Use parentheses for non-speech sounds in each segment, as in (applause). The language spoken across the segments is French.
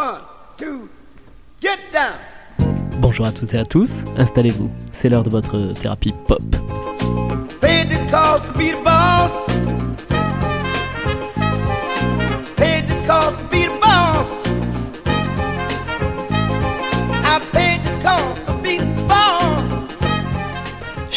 One, two, get down. Bonjour à toutes et à tous, installez-vous, c'est l'heure de votre thérapie pop.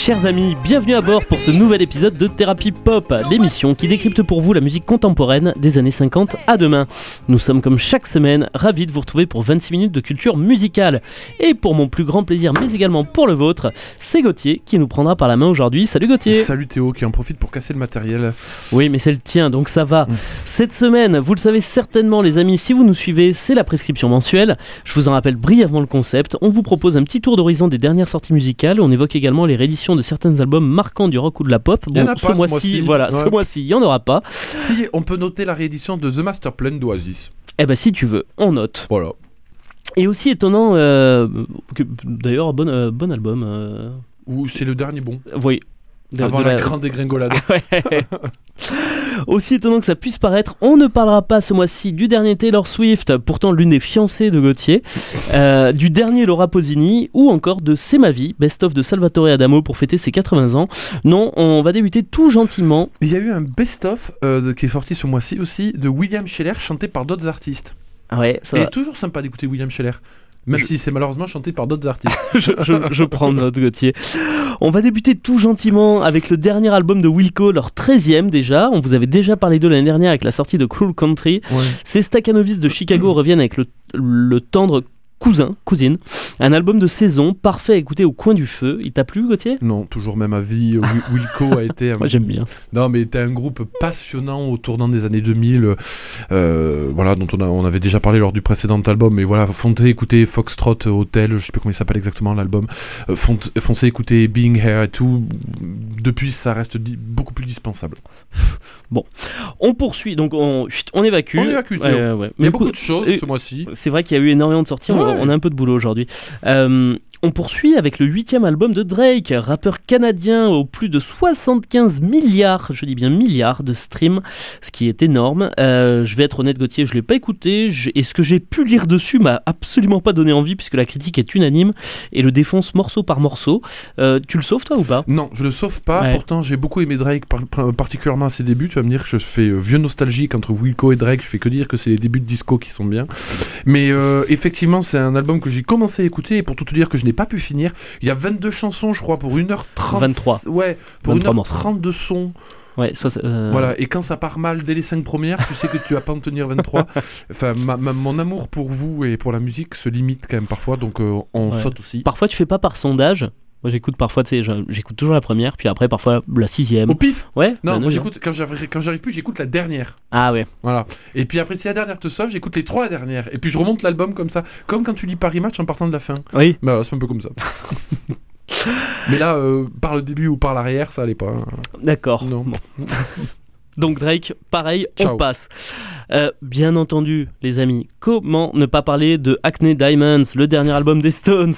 Chers amis, bienvenue à bord pour ce nouvel épisode de Thérapie Pop, l'émission qui décrypte pour vous la musique contemporaine des années 50 à demain. Nous sommes comme chaque semaine ravis de vous retrouver pour 26 minutes de culture musicale. Et pour mon plus grand plaisir, mais également pour le vôtre, c'est Gauthier qui nous prendra par la main aujourd'hui. Salut Gauthier Salut Théo qui en profite pour casser le matériel. Oui, mais c'est le tien, donc ça va. Mm. Cette semaine, vous le savez certainement, les amis, si vous nous suivez, c'est la prescription mensuelle. Je vous en rappelle brièvement le concept. On vous propose un petit tour d'horizon des dernières sorties musicales. On évoque également les rééditions de certains albums marquants du rock ou de la pop. Ce mois-ci, voilà, ce mois-ci, il n'y en aura pas. Si on peut noter la réédition de The Master Plan d'Oasis. Eh ben, si tu veux, on note. Voilà. Et aussi étonnant, euh, d'ailleurs, bon, euh, bon album. euh, Ou c'est le dernier bon. oui. De- avant de la, la- grande dégringolade. (laughs) Ouais. Aussi étonnant que ça puisse paraître, on ne parlera pas ce mois-ci du dernier Taylor Swift, pourtant l'une des fiancées de Gauthier, euh, du dernier Laura Pausini, ou encore de C'est ma vie, best-of de Salvatore Adamo pour fêter ses 80 ans. Non, on va débuter tout gentiment. Il y a eu un best-of euh, qui est sorti ce mois-ci aussi de William Scheller chanté par d'autres artistes. Ah Ouais, ça Et va. toujours sympa d'écouter William Scheller. Même Je- si c'est malheureusement chanté par d'autres artistes. (laughs) je, je- je prends note, Gauthier. On va débuter tout gentiment avec le dernier album de Wilco, leur 13e déjà. On vous avait déjà parlé d'eux l'année dernière avec la sortie de Cruel Country. Ouais. Ces Staccanovis de Chicago (clears throat) reviennent avec le, le tendre cousin, cousine. Un album de saison, parfait à écouter au coin du feu. Il t'a plu, Gauthier? Non, toujours même avis. Wi- (laughs) Wilco a été. un- Moi j'aime bien. Non, mais était un groupe passionnant au tournant des années 2000, euh, voilà, dont on, a- on avait déjà parlé lors du précédent album. Mais voilà, foncez écouter Foxtrot Hotel, je sais plus comment il s'appelle exactement l'album. Euh, foncez écouter Being Here et tout. Depuis, ça reste beaucoup plus dispensable. (laughs) On poursuit, donc on, évacue. On évacue, ouais. Il y a beaucoup de choses et- ce mois-ci. C'est vrai qu'il y a eu énormément de sorties, on- Ouais. on, a un peu de boulot aujourd'hui. Euh, on poursuit avec le huitième album de Drake, rappeur canadien aux plus de 75 milliards, je dis bien milliards de streams, ce qui est énorme. Euh, je vais être honnête Gauthier, je ne l'ai pas écouté, je- et ce que j'ai pu lire dessus m'a absolument pas donné envie puisque la critique est unanime et le défonce morceau par morceau. Euh, tu le sauves toi ou pas? Non, je le sauve pas. Ouais. Pourtant, j'ai beaucoup aimé Drake, par- par- particulièrement à ses débuts. Tu vas me dire que je fais euh, vieux nostalgique entre Wilco et Drake. Je fais que dire que c'est les débuts de disco qui sont bien. Mais euh, effectivement, c'est un album que j'ai commencé à écouter. Et pour tout te dire que je n'ai pas pu finir, il y a 22 chansons, je crois, pour 1h30. 23. Ouais, pour 23 1h30 de son. Ouais, soit, euh, Voilà, et quand ça part mal dès les 5 premières, tu sais que tu vas pas en tenir 23. (laughs) Enfin, ma- ma- mon amour pour vous et pour la musique se limite quand même parfois, donc euh, on Ouais. saute aussi. Parfois tu fais pas par sondage. Moi j'écoute parfois, tu sais, je- j'écoute toujours la première, puis après parfois la sixième. Au pif Ouais Non, bah moi j'écoute, quand j'arrive plus, j'écoute la dernière. Ah ouais. Voilà. Et puis après, si la dernière te sauve, j'écoute les trois dernières. Et puis je remonte l'album comme ça. Comme quand tu lis Paris Match en partant de la fin. Oui. Bah c'est un peu comme ça. (laughs) Mais là, euh, par le début ou par l'arrière, ça allait pas. hein. D'accord. Non. Bon. (laughs) Donc Drake, pareil, on passe. Euh, bien entendu, les amis, comment ne pas parler de Acne Diamonds, le dernier album des Stones?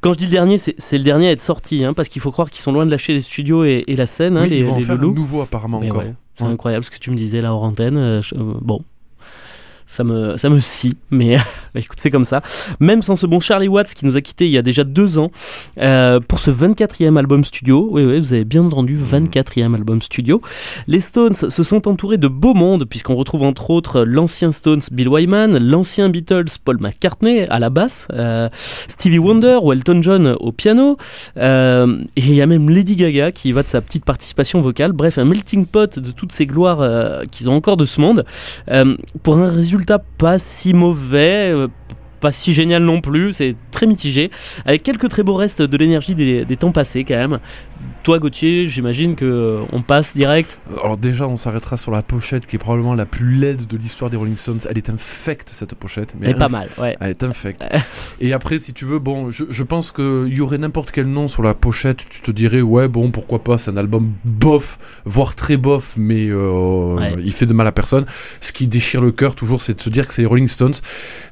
Quand je dis le dernier, c'est le dernier à être sorti, hein, parce qu'il faut croire qu'ils sont loin de lâcher les studios et, et la scène, hein, les, ils vont en les faire un loulous. nouveau apparemment Mais encore. ouais, c'est Ouais. incroyable ce que tu me disais là hors antenne. euh, euh, bon. Ça me, ça me scie, (laughs) mais écoute, c'est comme ça. Même sans ce bon Charlie Watts qui nous a quittés il y a déjà deux ans euh, pour ce 24e album studio. Oui, oui, vous avez bien entendu, 24e album studio. Les Stones se sont entourés de beau monde, puisqu'on retrouve entre autres l'ancien Stones Bill Wyman, l'ancien Beatles Paul McCartney à la basse, euh, Stevie Wonder ou Elton John au piano, euh, et il y a même Lady Gaga qui va de sa petite participation vocale. Bref, un melting pot de toutes ces gloires qu'ils ont encore de ce monde, pour un résultat pas si mauvais. Pas si génial non plus, c'est très mitigé, avec quelques très beaux restes de l'énergie des, des temps passés quand même. Toi Gauthier, j'imagine que euh, on passe direct. Alors déjà, on s'arrêtera sur la pochette qui est probablement la plus laide de l'histoire des Rolling Stones. Elle est infecte cette pochette. Mais pas inf- mal, ouais. Elle est infecte. Et après, si tu veux, bon, je, je pense qu'il y aurait n'importe quel nom sur la pochette, tu te dirais, ouais, bon, pourquoi pas, c'est un album bof, voire très bof, mais euh, Ouais. il fait de mal à personne. Ce qui déchire le cœur, toujours, c'est de se dire que c'est les Rolling Stones.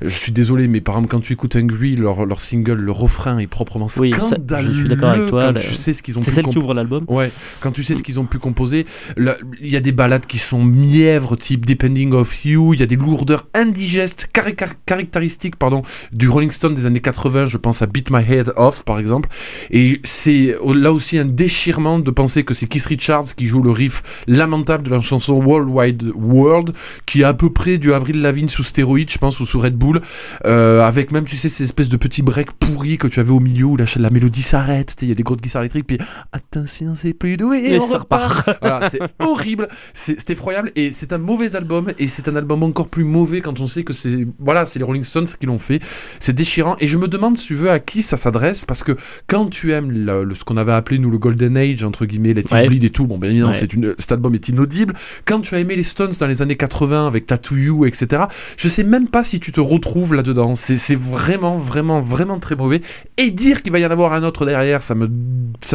Je suis désolé, mais par exemple, quand tu écoutes Angry, leur, leur single, le refrain est proprement Oui, ça- scandaleux. je suis d'accord avec toi, Quand tu sais ce qu'ils ont C'est pu celle comp- qui ouvre l'album. Ouais, quand tu sais ce qu'ils ont pu composer, il y a des ballades qui sont mièvres, type Depending of You, il y a des lourdeurs indigestes, cari- caractéristiques pardon, du Rolling Stone des années 80, je pense à Beat My Head Off par exemple, et c'est oh, là aussi un déchirement de penser que c'est Keith Richards qui joue le riff lamentable de la chanson World Wide World, qui est à peu près du Avril Lavigne sous stéroïde, je pense, ou sous Red Bull, euh, avec même, tu sais, ces espèces de petits breaks pourris que tu avais au milieu où la, la mélodie s'arrête, tu sais, il y a des grosses guitares électriques, puis attention, c'est plus doué, Et on ça repart. (laughs) Voilà, c'est horrible, c'est effroyable, et c'est un mauvais album, et c'est un album encore plus mauvais quand on sait que c'est, voilà, c'est les Rolling Stones qui l'ont fait, c'est déchirant, et je me demande, si tu veux, à qui ça s'adresse, parce que quand tu aimes le- le- ce qu'on avait appelé, nous, le Golden Age, entre guillemets, It Ouais. Et tout, bon, bien évidemment, Ouais. c'est une, cet album est inaudible, quand tu as aimé les Stones dans les années 80 avec Tattoo You, etc., je sais même pas si tu te retrouves là-dedans. C'est vraiment, vraiment, vraiment très mauvais. Et dire qu'il va y en avoir un autre derrière, ça me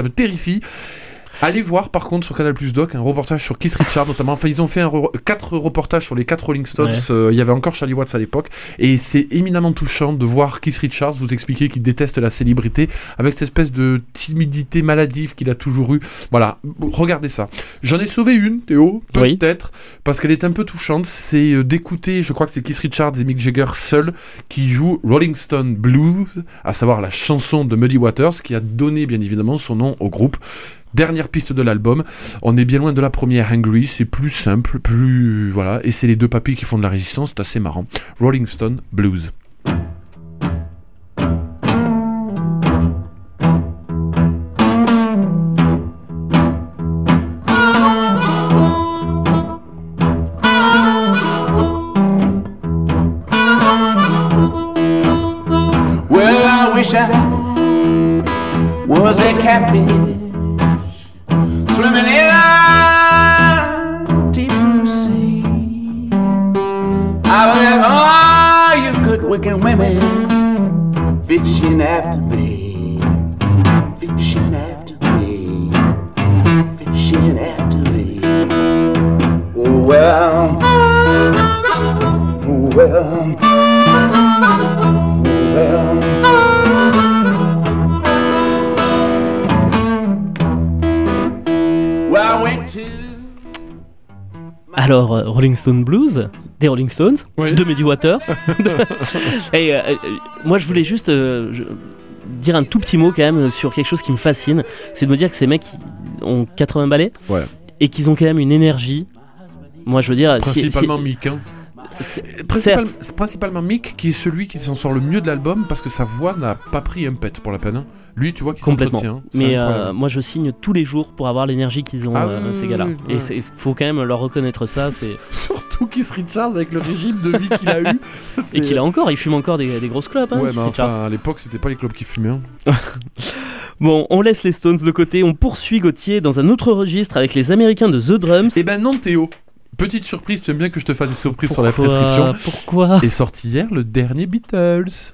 terrifie. Allez voir par contre sur Canal Plus Doc un reportage sur Keith Richards (laughs) notamment. Enfin, ils ont fait un re- quatre reportages sur les quatre Rolling Stones. Ouais. Euh, il y avait encore Charlie Watts à l'époque. Et c'est éminemment touchant de voir Keith Richards vous expliquer qu'il déteste la célébrité avec cette espèce de timidité maladive qu'il a toujours eu. Voilà, regardez ça. J'en ai sauvé une, Théo, Oui. peut-être, parce qu'elle est un peu touchante. C'est euh, d'écouter, je crois que c'est Keith Richards et Mick Jagger seuls qui jouent Rolling Stone Blues, à savoir la chanson de Muddy Waters, qui a donné bien évidemment son nom au groupe. Dernière piste de l'album, on est bien loin de la première Hungry, c'est plus simple, plus voilà, et c'est les deux papis qui font de la résistance, c'est assez marrant. Rolling Stone Blues. Swimming in a deep blue sea. I will have all you good looking women fishing after me, Alors, euh, Rolling Stone Blues, des Rolling Stones, Oui. de Muddy Waters. (laughs) Et euh, euh, moi, je voulais juste euh, je- dire un tout petit mot quand même sur quelque chose qui me fascine. C'est de me dire que ces mecs ont 80 balais Ouais. et qu'ils ont quand même une énergie. Moi, je veux dire, si- si- Principalement Mick. hein. C'est- Principal- certes, c'est principalement Mick qui est celui qui s'en sort le mieux de l'album parce que sa voix n'a pas pris un pet pour la peine. hein. Lui, tu vois, qui Complètement. C'est Mais euh, moi, je signe tous les jours pour avoir l'énergie qu'ils ont, Ah euh, ces gars-là. oui, Et il faut quand même leur reconnaître ça. (laughs) c'est Surtout Keith Richards avec le régime de vie qu'il a eu. (laughs) Et qu'il a encore, il fume encore des, des grosses clopes. Hein, Ouais, mais enfin, à l'époque, c'était pas les clubs qui fumaient. hein. (laughs) Bon, on laisse les Stones de côté, on poursuit Gauthier dans un autre registre avec les Américains de The Drums. Eh ben non, Théo. Petite surprise, tu aimes bien que je te fasse des surprises sur la Pourquoi prescription. Pourquoi Est sorti hier le dernier Beatles.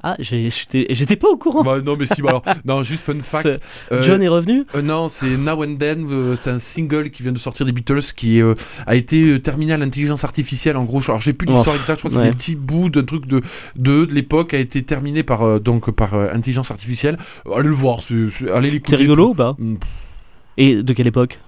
Ah, j'étais pas au courant. Bah, non, mais si, bah alors. (laughs) Non, juste fun fact. Euh, John est revenu euh, non, c'est Now and Then, euh, c'est un single qui vient de sortir des Beatles qui a été terminé à l'intelligence artificielle en gros. Alors j'ai plus l'histoire Oh, exacte, je crois que c'est ouais. des petits bouts d'un truc de, de, de l'époque a été terminé par, donc, par intelligence artificielle. Allez le voir, c'est- c'est- allez l'écouter. C'est rigolo ou pas Hmm, Et de quelle époque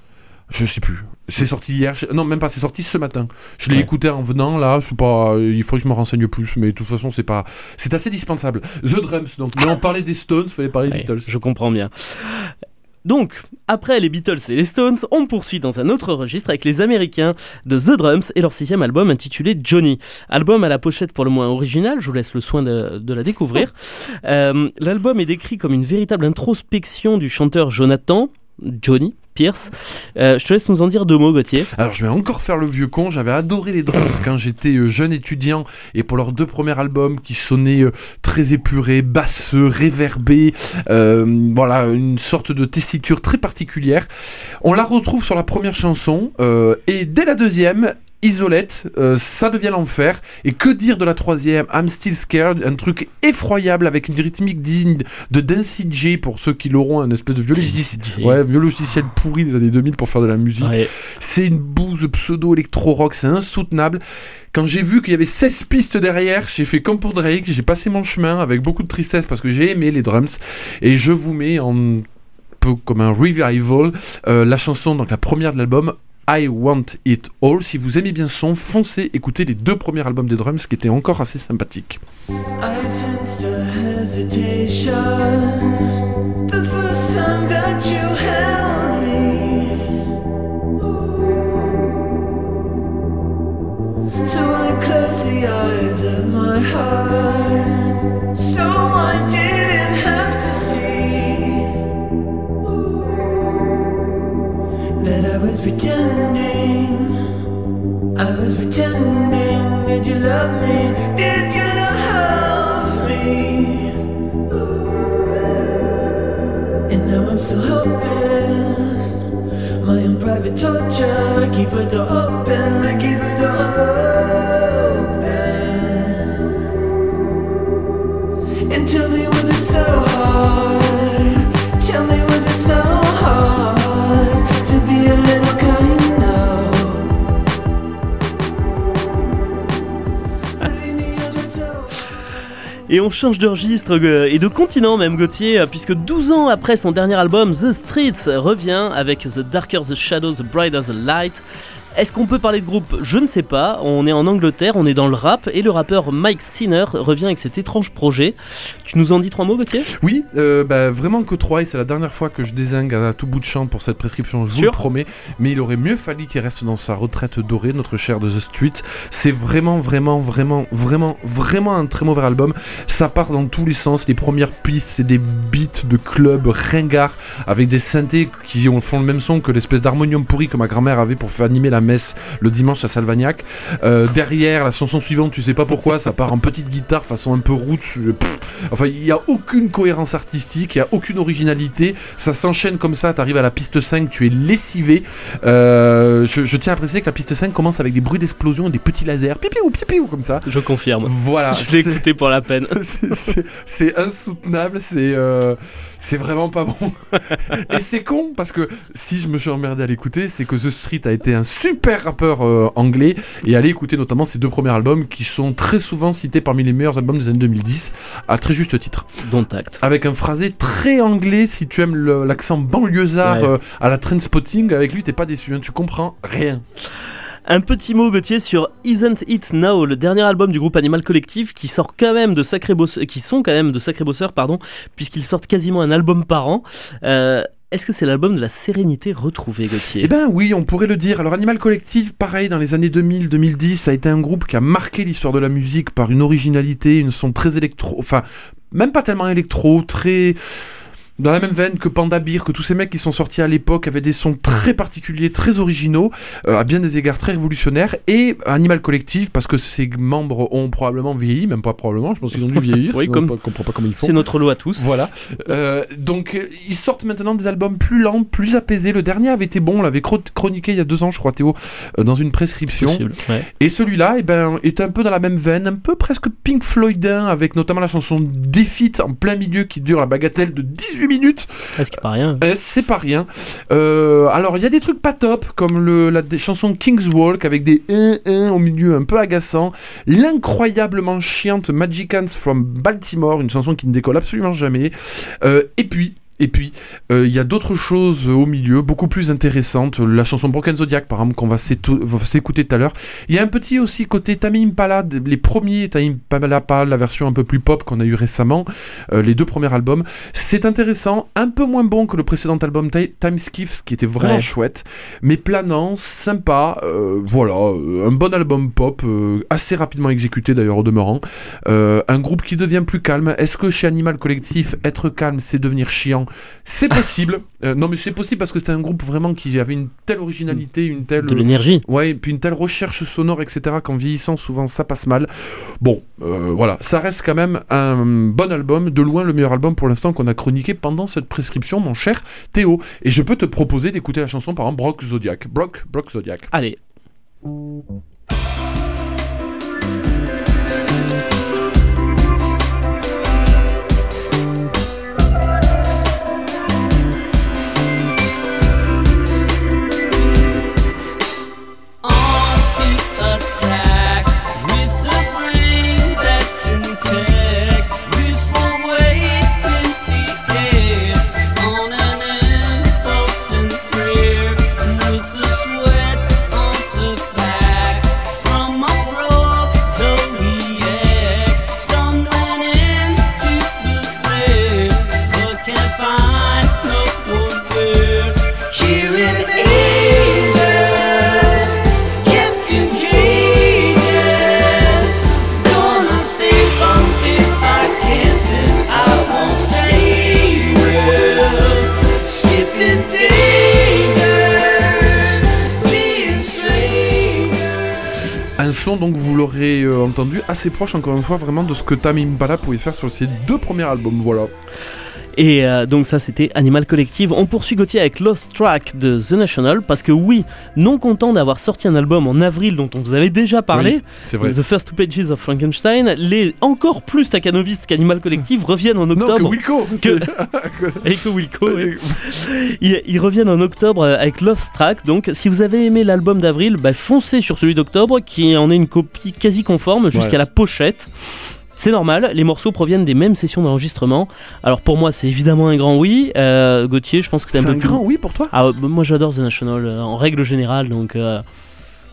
Je sais plus. C'est sorti hier. je- Non, même pas. C'est sorti ce matin. Je l'ai Ouais. écouté en venant là. Je sais pas. euh, Il faudrait que je me renseigne plus. Mais de toute façon, c'est pas. C'est assez dispensable. The Drums. Donc, mais on parlait des Stones. Fallait parler des Beatles. Je comprends bien. Donc, après les Beatles et les Stones, on poursuit dans un autre registre avec les Américains de The Drums et leur sixième album intitulé Johnny. Album à la pochette pour le moins original, je vous laisse le soin de, de la découvrir. (laughs) Euh, L'album est décrit comme une véritable introspection du chanteur Jonathan, Johnny Pierce. Euh, je te laisse nous en dire deux mots, Gauthier. Alors, je vais encore faire le vieux con. J'avais adoré les Drums quand j'étais euh, jeune étudiant. Et pour leurs deux premiers albums qui sonnaient euh, très épurés, basseux, réverbés. voilà, une sorte de tessiture très particulière. On la retrouve sur la première chanson. et dès la deuxième. Isolette, euh, ça devient l'enfer. Et que dire de la troisième, I'm Still Scared, un truc effroyable avec une rythmique digne de Dancy J pour ceux qui l'auront, un espèce de vieux logiciel, Dancy J. ouais, pourri des années 2000 pour faire de la musique. Ouais. C'est une bouse pseudo-électro-rock, c'est insoutenable. Quand j'ai vu qu'il y avait 16 pistes derrière, j'ai fait comme pour Drake, j'ai passé mon chemin avec beaucoup de tristesse parce que j'ai aimé les drums. Et je vous mets en peu comme un revival euh, la chanson, donc la première de l'album. I Want It All. Si vous aimez bien ce son, foncez écoutez les deux premiers albums des drums qui étaient encore assez sympathiques. Et on change de registre euh, et de continent même Gauthier, euh, puisque 12 ans après son dernier album, The Streets revient avec The Darker the Shadow, The Brighter the Light. Est-ce qu'on peut parler de groupe? Je ne sais pas. On est en Angleterre, on est dans le rap, et le rappeur Mike Sinner revient avec cet étrange projet. Tu nous en dis trois mots Gauthier? Oui, euh, bah, vraiment que 3 et c'est la dernière fois que je désingue à tout bout de champ pour cette prescription, je vous le promets. Mais il aurait mieux fallu qu'il reste dans sa retraite dorée, notre cher de The Street. C'est vraiment, vraiment, vraiment, vraiment, vraiment un très mauvais album. Ça part dans tous les sens. Les premières pistes, c'est des beats de club ringards avec des synthés qui ont- font le même son que l'espèce d'harmonium pourri que ma grand-mère avait pour faire animer la messe le dimanche à Salvagnac. Euh, derrière, la chanson suivante, tu sais pas pourquoi, ça part en petite guitare façon un peu route. euh. Enfin, il n'y a aucune cohérence artistique, il n'y a aucune originalité. Ça s'enchaîne comme ça, t'arrives à la piste 5, tu es lessivé. Euh, je, je tiens à préciser que la piste 5 commence avec des bruits d'explosion et des petits lasers, pipi ou pipi ou comme ça. Je confirme. Voilà. Je l'ai écouté pour la peine. (laughs) c'est- insoutenable, c'est euh, c'est vraiment pas bon. (laughs) Et c'est con parce que si je me suis emmerdé à l'écouter, c'est que The Street a été un super rappeur euh, anglais et allez écouter notamment ses deux premiers albums qui sont très souvent cités parmi les meilleurs albums des années 2010 à très juste titre. Dont acte. Avec un phrasé très anglais, si tu aimes le- l'accent banlieusard Ouais. euh, à la Trainspotting, avec lui t'es pas déçu, hein, tu comprends rien. Un petit mot Gauthier sur Isn't It Now, le dernier album du groupe Animal Collective qui sort quand même de sacrés bosseurs, qui sont quand même de sacrés bosseurs, pardon, puisqu'ils sortent quasiment un album par an. Euh, Est-ce que c'est l'album de la sérénité retrouvée, Gauthier? Eh ben oui, on pourrait le dire. Alors Animal Collective, pareil, dans les années 2000-2010, ça a été un groupe qui a marqué l'histoire de la musique par une originalité, une son très électro, enfin même pas tellement électro, très dans la même veine que Panda Beer, que tous ces mecs qui sont sortis à l'époque avaient des sons très particuliers, très originaux, euh, à bien des égards très révolutionnaires, et Animal Collective, parce que ses membres ont probablement vieilli, même pas probablement, je pense qu'ils ont dû vieillir, (laughs) Oui, comme- on ne comprend pas comment ils font. C'est notre lot à tous. Voilà. Euh, donc ils sortent maintenant des albums plus lents, plus apaisés. Le dernier avait été bon, on l'avait chro- chroniqué il y a deux ans, je crois, Théo, euh, dans une prescription. Possible, ouais. Et celui-là, eh ben, est un peu dans la même veine, un peu presque Pink Floydin, avec notamment la chanson Defeat en plein milieu qui dure la bagatelle de 18 minutes. Est-ce qu'il pas rien Euh, c'est pas rien. Euh, alors, il y a des trucs pas top, comme le, la des chansons King's Walk avec des 1-1 au milieu un peu agaçant. L'incroyablement chiante Magic Hands from Baltimore, une chanson qui ne décolle absolument jamais. Euh, et puis. Et puis, euh, il y a d'autres choses au milieu, beaucoup plus intéressantes. La chanson Broken Zodiac, par exemple, qu'on va s'écouter tout à l'heure. Il y a un petit aussi côté Tamim Impala, les premiers Tamim Impala, la version un peu plus pop qu'on a eu récemment, euh, les deux premiers albums. C'est intéressant, un peu moins bon que le précédent album Ti- Time Skiffs, qui était vraiment Ouais. chouette, mais planant, sympa. euh, voilà, un bon album pop, assez rapidement exécuté d'ailleurs au demeurant. Un groupe qui devient plus calme. Est-ce que chez Animal Collectif, être calme, c'est devenir chiant? C'est possible. Euh, non, mais c'est possible parce que c'était un groupe vraiment qui avait une telle originalité, une telle. De l'énergie. Ouais, et puis une telle recherche sonore, etc., qu'en vieillissant, souvent ça passe mal. Bon, euh, voilà, ça reste quand même un bon album, de loin le meilleur album pour l'instant qu'on a chroniqué pendant cette prescription, mon cher Théo. Et je peux te proposer d'écouter la chanson par exemple Brock Zodiac. Brock, Brock Zodiac. Allez. Entendu, assez proche encore une fois vraiment de ce que Tame Impala pouvait faire sur ses deux premiers albums. Voilà. Et euh, donc ça c'était Animal Collective. On poursuit Gauthier avec Lost Track de The National parce que oui, non content d'avoir sorti un album en avril dont on vous avait déjà parlé, vrai. The First Two Pages of Frankenstein, les encore plus staccanovistes qu'Animal Collective reviennent en Non, que octobre. Wilco Que- c'est- (laughs) Et que Wilco, oui. (laughs) ils, ils reviennent en octobre euh, avec Lost Track. Donc, si vous avez aimé l'album d'avril, bah, foncez sur celui d'octobre qui en est une copie quasi conforme jusqu'à Ouais. la pochette. C'est normal, les morceaux proviennent des mêmes sessions d'enregistrement. Alors pour moi, c'est évidemment un grand oui. Euh, Gauthier, je pense que t'es un C'est peu un plus. grand oui pour toi? Ah, euh, moi j'adore The National euh, en règle générale, donc euh,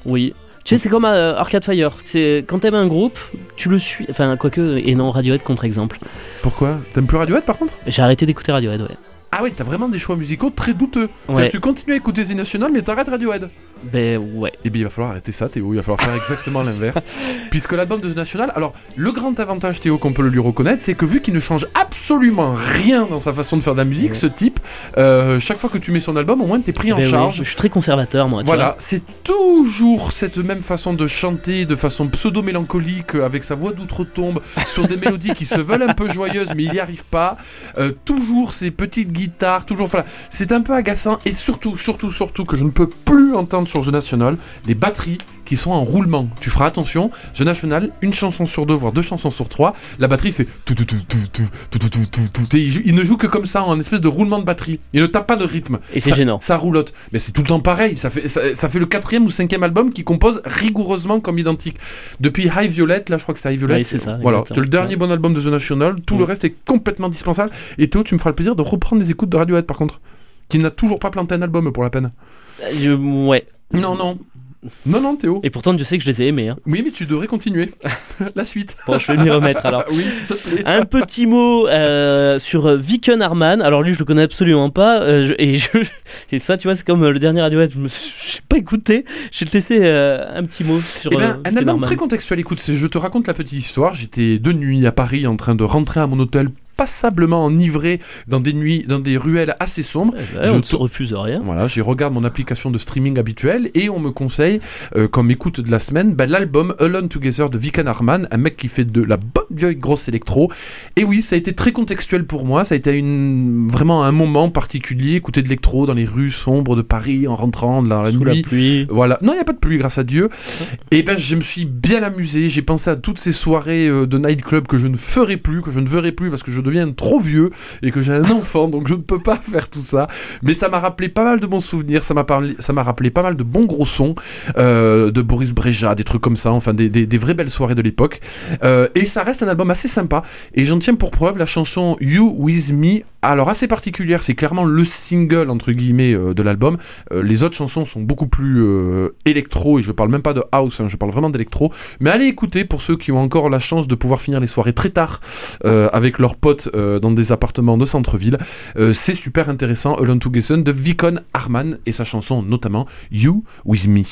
oui. Tu sais, c'est comme Arcade Fire. C'est quand t'aimes un groupe, tu le suis. Enfin, quoique, et non, Radiohead contre-exemple. Pourquoi? T'aimes plus Radiohead par contre? J'ai arrêté d'écouter Radiohead, ouais. Ah oui, t'as vraiment des choix musicaux très douteux. Ouais, Tu continues à écouter The National mais t'arrêtes Radiohead. Ben ouais. Et bien il va falloir arrêter ça Théo, il va falloir faire exactement (laughs) l'inverse. Puisque l'album de The National, alors le grand avantage Théo qu'on peut le lui reconnaître, c'est que vu qu'il ne change absolument rien dans sa façon de faire de la musique, ce type, euh, chaque fois que tu mets son album, au moins t'es pris en Ben oui, charge. Je suis très conservateur, moi. tu Voilà, c'est toujours cette même façon de chanter, de façon pseudo-mélancolique, euh, avec sa voix d'outre-tombe, sur des mélodies qui se veulent un peu joyeuses, mais il n'y arrive pas. Euh, toujours ces petites guitares, toujours. Voilà, c'est un peu agaçant, et surtout, surtout, surtout, que je ne peux plus entendre sur The National, les batteries qui sont en roulement. Tu feras attention, The National, une chanson sur deux, voire deux chansons sur trois, la batterie fait tout, tout, tout, tout, tout, tout, tout, tout, il, ne joue que comme ça, en espèce de roulement de batterie. Il ne tape pas de rythme. Et c'est gênant. Ça roulotte. Mais c'est tout le temps pareil. Ça fait, ça, ça fait le quatrième ou cinquième album qui compose rigoureusement comme identique. Depuis High Violet, là je crois que c'est High Violet. Oui, c'est ça, Voilà, c'est le dernier bon album de The National. Tout Mm. le reste est complètement dispensable. Et Théo, tu me feras le plaisir de reprendre les écoutes de Radiohead par contre. Qui n'a toujours pas planté un album pour la peine. Je- ouais. Non, non. Non, non, Théo. Et pourtant, Dieu sait que je les ai aimés. hein. Oui, mais tu devrais continuer. (laughs) la suite. Bon, je vais m'y remettre alors. (laughs) oui, s'il te plaît. Un petit mot euh, sur euh, Viken Harman. Alors lui, je le connais absolument pas. euh, je- et, je- (laughs) et ça, tu vois, c'est comme euh, le dernier Radiohead. Je suis- j'ai pas écouté. Je vais te laisser euh, un petit mot sur Eh ben, euh, un album très contextuel. Écoute, je te raconte la petite histoire. J'étais de nuit à Paris en train de rentrer à mon hôtel, passablement enivré dans des nuits, dans des ruelles assez sombres. Eh ben, je ne tourne- refuse rien. Voilà, j'y regarde mon application de streaming habituelle et on me conseille, euh, comme écoute de la semaine, ben, l'album Alone Together de Vikan Harman, un mec qui fait de la bonne vieille grosse électro. Et oui, ça a été très contextuel pour moi, ça a été une, vraiment un moment particulier, écouter de l'électro dans les rues sombres de Paris en rentrant dans la Sous nuit. la pluie. Voilà, non, il n'y a pas de pluie, grâce à Dieu. Et ben, je me suis bien amusé. J'ai pensé à toutes ces soirées euh, de nightclub que je ne ferai plus, que je ne verrai plus parce que je deviens trop vieux et que j'ai un enfant, donc je ne peux pas faire tout ça. Mais ça m'a rappelé pas mal de bons souvenirs. Ça m'a parlé, ça m'a rappelé pas mal de bons gros sons euh, de Boris Breja, des trucs comme ça. Enfin, des vraies belles soirées de l'époque. Euh, et ça reste un album assez sympa. Et j'en tiens pour preuve la chanson You With Me. Alors assez particulière, c'est clairement le single entre guillemets euh, de l'album. Euh, les autres chansons sont beaucoup plus euh, électro et je parle même pas de house, hein, je parle vraiment d'électro. Mais allez écouter pour ceux qui ont encore la chance de pouvoir finir les soirées très tard avec leurs potes dans des appartements de centre-ville. C'est super intéressant. Alone Together de Vicon Harman et sa chanson notamment You With Me.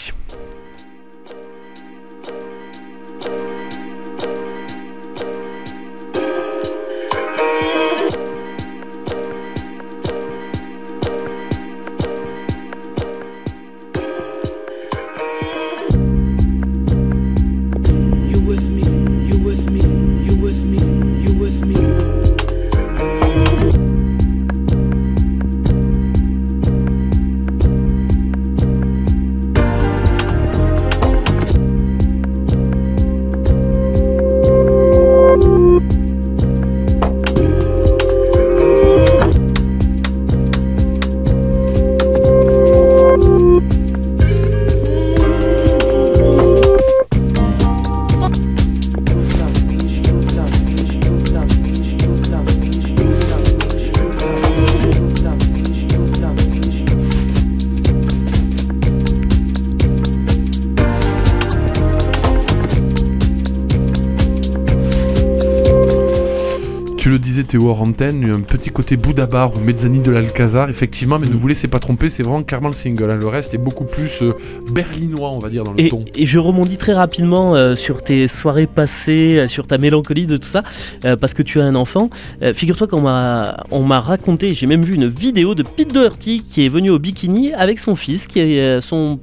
Théo hors antenne, un petit côté Boudabar ou Mezzani de l'Alcazar, effectivement, mais ne vous laissez pas tromper, c'est vraiment clairement le single. hein. Le reste est beaucoup plus euh, berlinois, on va dire, dans le Et, ton. et je rebondis très rapidement euh, sur tes soirées passées, euh, sur ta mélancolie de tout ça, euh, parce que tu as un enfant. Figure-toi qu'on m'a, on m'a raconté, j'ai même vu une vidéo de Pete Doherty qui est venu au bikini avec son fils, qui est son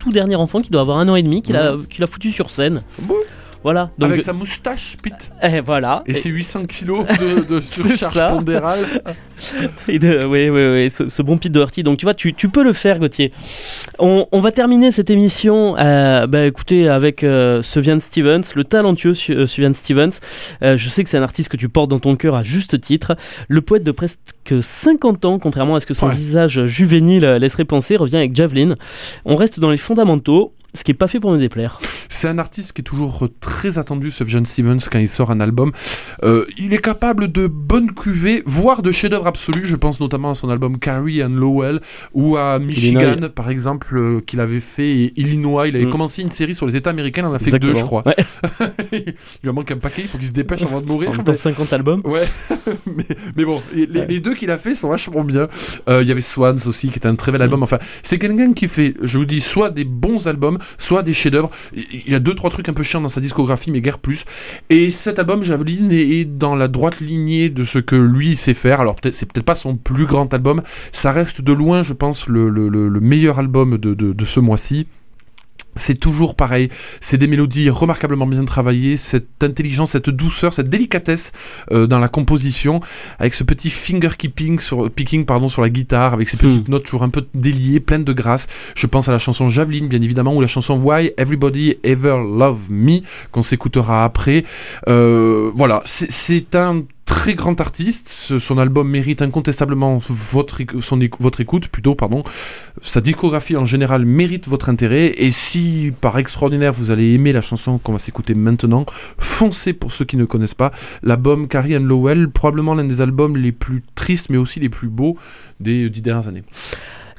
tout dernier enfant qui doit avoir un an et demi qu'il a, foutu sur scène. Bon? Voilà. Donc, Avec sa moustache, Pete. eh, voilà. Et ses 800 kilos de, de (laughs) surcharge pondérale. (laughs) Et de, oui, oui, oui, ce, ce bon Pete Doherty. Donc, tu vois, tu, tu peux le faire, Gauthier. On, on va terminer cette émission, euh, bah, écoutez, avec euh, Sufjan Stevens, le talentueux euh, Sufjan Stevens. Euh, je sais que c'est un artiste que tu portes dans ton cœur à juste titre. Le poète de presque 50 ans, contrairement à ce que son Ouais. visage juvénile euh, laisserait penser, revient avec Javelin. On reste dans les fondamentaux, ce qui est pas fait pour me déplaire. C'est un artiste qui est toujours euh, très attendu, ce John Stevens, quand il sort un album. Euh, il est capable de bonnes cuvées, voire de chefs-d'œuvre absolus. Je pense notamment à son album Carrie and Lowell ou à Michigan, Illinois. par exemple, euh, qu'il avait fait, et Illinois. Il avait Mm. commencé une série sur les États américains, il en a fait deux, je crois. Ouais. (laughs) il lui en manque un paquet, il faut qu'il se dépêche avant de mourir. (laughs) En même temps, 50 albums. Ouais, (laughs) mais, mais bon, les, deux qu'il a fait sont vachement bien. Euh, Il y avait Swans aussi, qui était un très bel album. Enfin, c'est quelqu'un qui fait, je vous dis, soit des bons albums, soit des chefs-d'œuvre. Il y a deux, trois trucs un peu chiants dans sa discographie, mais guère plus. Et cet album, Javelin, est, dans la droite lignée de ce que lui sait faire. Alors, peut-être, c'est peut-être pas son plus grand album. Ça reste de loin, je pense, le, le- le- le meilleur album de ce mois-ci. C'est toujours pareil, c'est des mélodies remarquablement bien travaillées, cette intelligence, cette douceur, cette délicatesse euh, dans la composition, avec ce petit finger keeping sur, picking pardon, sur la guitare, avec ces petites notes toujours un peu déliées, pleines de grâce. Je pense à la chanson Javelin, bien évidemment, ou la chanson Why Everybody Ever Love Me, qu'on s'écoutera après. Euh, voilà, c'est un très grand artiste. Son album mérite incontestablement votre, votre écoute, plutôt, pardon. Sa discographie en général mérite votre intérêt. Et si par extraordinaire vous allez aimer la chanson qu'on va s'écouter maintenant, foncez pour ceux qui ne connaissent pas. L'album Carrie and Lowell, probablement l'un des albums les plus tristes mais aussi les plus beaux des dix dernières années.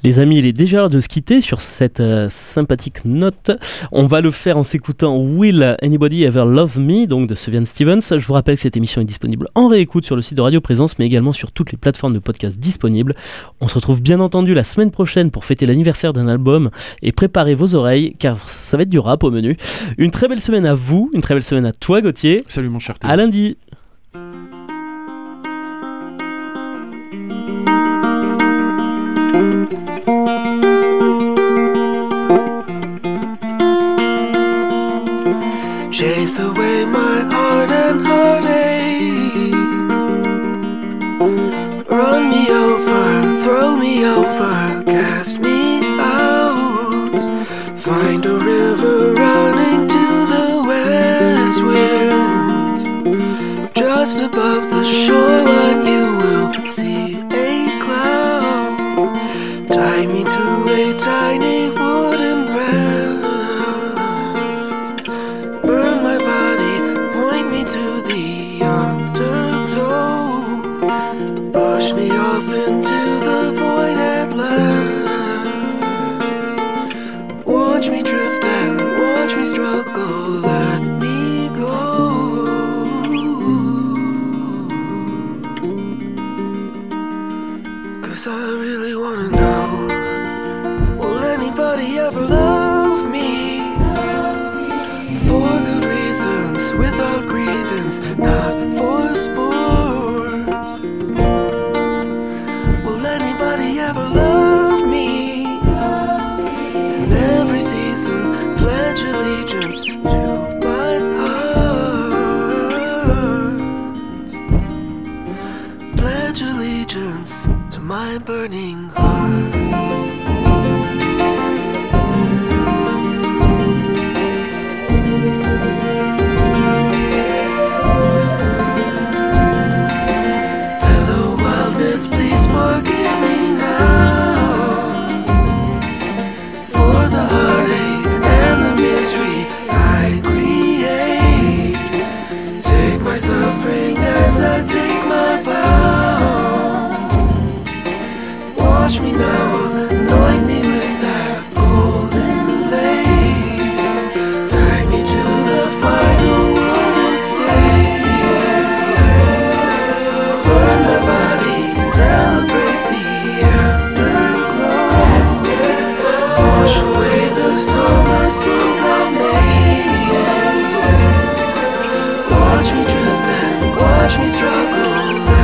Les amis, il est déjà l'heure de se quitter sur cette euh, sympathique note. On va le faire en s'écoutant Will Anybody Ever Love Me, donc de Sufjan Stevens. Je vous rappelle que cette émission est disponible en réécoute sur le site de Radio Présence, mais également sur toutes les plateformes de podcast disponibles. On se retrouve bien entendu la semaine prochaine pour fêter l'anniversaire d'un album et préparez vos oreilles, car ça va être du rap au menu. Une très belle semaine à vous, une très belle semaine à toi Gauthier. Salut mon cher Théo. À lundi. Away my heart and heartache. Run me over, throw me over, cast me out. Find a river running to the west wind. Just above the shoreline, you will see Push me off into the void at last. Watch me drift and watch me struggle, let me go. Cause I really wanna know Will anybody ever love me? For good reasons, without grievance, me drift and watch me struggle.